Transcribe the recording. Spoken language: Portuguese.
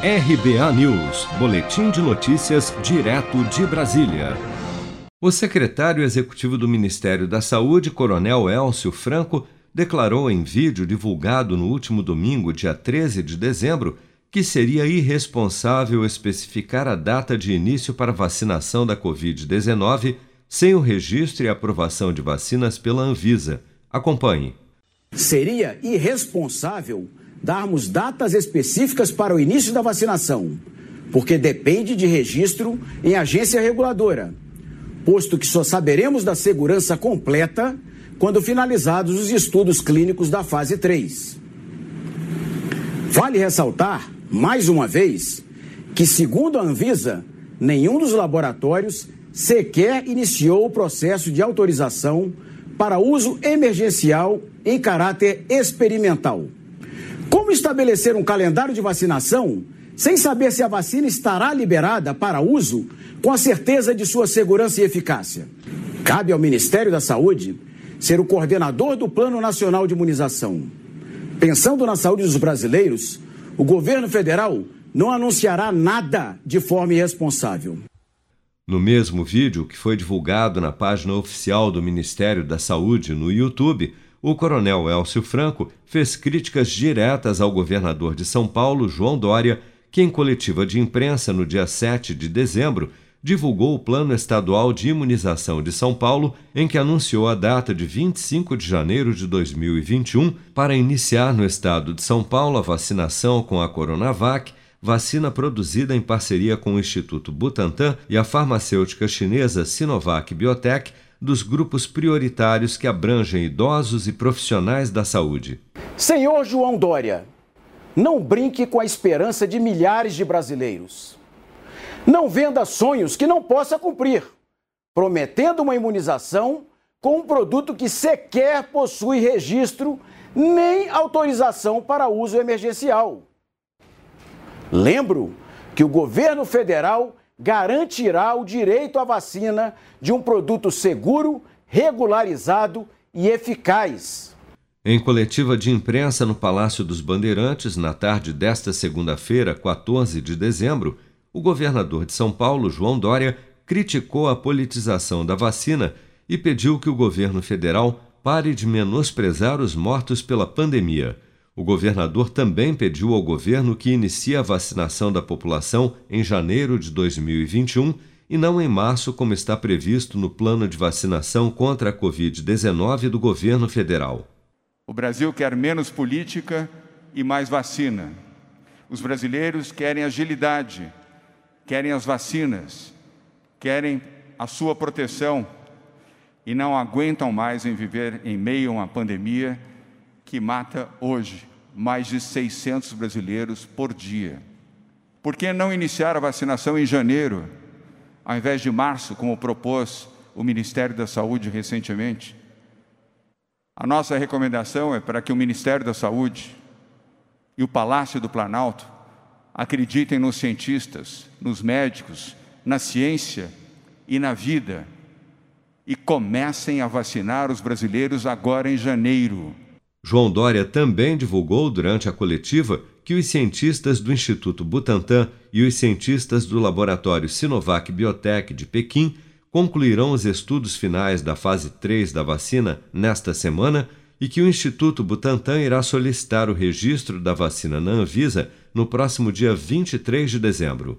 RBA News, Boletim de Notícias, direto de Brasília. O secretário executivo do Ministério da Saúde, Coronel Elcio Franco, declarou em vídeo divulgado no último domingo, dia 13 de dezembro, que seria irresponsável especificar a data de início para vacinação da Covid-19 sem o registro e aprovação de vacinas pela Anvisa. Acompanhe. Seria irresponsável darmos datas específicas para o início da vacinação, porque depende de registro em agência reguladora, posto que só saberemos da segurança completa quando finalizados os estudos clínicos da fase 3. Vale ressaltar, mais uma vez, que, segundo a Anvisa, nenhum dos laboratórios sequer iniciou o processo de autorização para uso emergencial em caráter experimental. Como estabelecer um calendário de vacinação sem saber se a vacina estará liberada para uso com a certeza de sua segurança e eficácia? Cabe ao Ministério da Saúde ser o coordenador do Plano Nacional de Imunização. Pensando na saúde dos brasileiros, o governo federal não anunciará nada de forma irresponsável. No mesmo vídeo que foi divulgado na página oficial do Ministério da Saúde no YouTube, o coronel Elcio Franco fez críticas diretas ao governador de São Paulo, João Dória, que, em coletiva de imprensa no dia 7 de dezembro, divulgou o Plano Estadual de Imunização de São Paulo, em que anunciou a data de 25 de janeiro de 2021 para iniciar no estado de São Paulo a vacinação com a Coronavac, vacina produzida em parceria com o Instituto Butantan e a farmacêutica chinesa Sinovac Biotech dos grupos prioritários que abrangem idosos e profissionais da saúde. Senhor João Dória, não brinque com a esperança de milhares de brasileiros. Não venda sonhos que não possa cumprir, prometendo uma imunização com um produto que sequer possui registro nem autorização para uso emergencial. Lembro que o governo federal garantirá o direito à vacina de um produto seguro, regularizado e eficaz. Em coletiva de imprensa no Palácio dos Bandeirantes, na tarde desta segunda-feira, 14 de dezembro, o governador de São Paulo, João Dória, criticou a politização da vacina e pediu que o governo federal pare de menosprezar os mortos pela pandemia. O governador também pediu ao governo que inicie a vacinação da população em janeiro de 2021 e não em março, como está previsto no plano de vacinação contra a Covid-19 do governo federal. O Brasil quer menos política e mais vacina. Os brasileiros querem agilidade, querem as vacinas, querem a sua proteção e não aguentam mais em viver em meio a uma pandemia que mata hoje mais de 600 brasileiros por dia. Por que não iniciar a vacinação em janeiro, ao invés de março, como propôs o Ministério da Saúde recentemente? A nossa recomendação é para que o Ministério da Saúde e o Palácio do Planalto acreditem nos cientistas, nos médicos, na ciência e na vida e comecem a vacinar os brasileiros agora em janeiro. João Dória também divulgou durante a coletiva que os cientistas do Instituto Butantan e os cientistas do laboratório Sinovac Biotech de Pequim concluirão os estudos finais da fase 3 da vacina nesta semana e que o Instituto Butantan irá solicitar o registro da vacina na Anvisa no próximo dia 23 de dezembro.